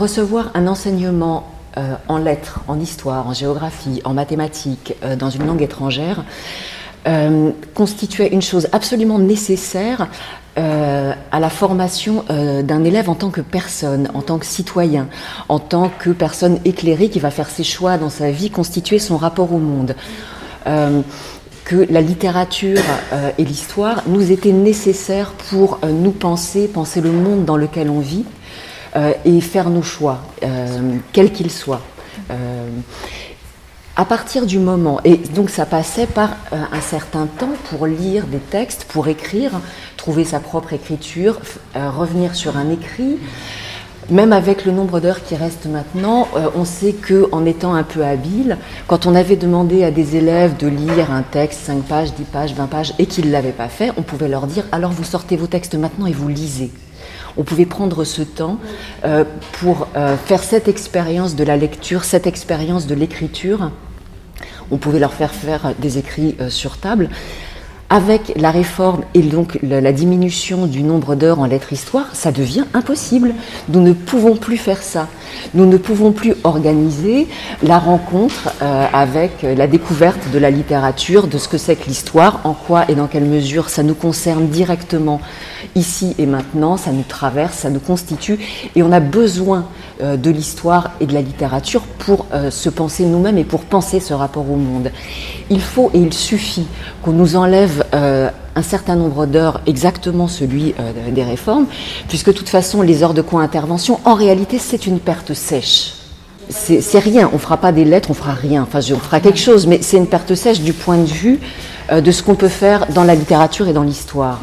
Recevoir un enseignement euh, en lettres, en histoire, en géographie, en mathématiques, euh, dans une langue étrangère, euh, constituait une chose absolument nécessaire à la formation d'un élève en tant que personne, en tant que citoyen, en tant que personne éclairée qui va faire ses choix dans sa vie, constituer son rapport au monde. que la littérature et l'histoire nous étaient nécessaires pour nous penser, penser le monde dans lequel on vit, euh, et faire nos choix, euh, quels qu'ils soient. Euh, à partir du moment, et donc ça passait par un certain temps pour lire des textes, pour écrire, trouver sa propre écriture, revenir sur un écrit. Même avec le nombre d'heures qui reste maintenant, on sait que en étant un peu habile, quand on avait demandé à des élèves de lire un texte 5 pages, 10 pages, 20 pages et qu'ils ne l'avaient pas fait, on pouvait leur dire alors vous sortez vos textes maintenant et vous lisez on pouvait prendre ce temps euh, pour euh, faire cette expérience de la lecture, cette expérience de l'écriture. On pouvait leur faire faire des écrits euh, sur table. Avec la réforme et donc la diminution du nombre d'heures en lettres histoire, ça devient impossible. Nous ne pouvons plus faire ça. Nous ne pouvons plus organiser la rencontre avec la découverte de la littérature, de ce que c'est que l'histoire, en quoi et dans quelle mesure ça nous concerne directement ici et maintenant, ça nous traverse, ça nous constitue, et on a besoin euh, de l'histoire et de la littérature pour euh, se penser nous-mêmes et pour penser ce rapport au monde. Il faut et il suffit qu'on nous enlève euh, un certain nombre d'heures, exactement celui des réformes, puisque de toute façon, les heures de co-intervention, en réalité, c'est une perte sèche. C'est rien, on fera pas des lettres, on fera rien, enfin on fera quelque chose, mais c'est une perte sèche du point de vue de ce qu'on peut faire dans la littérature et dans l'histoire.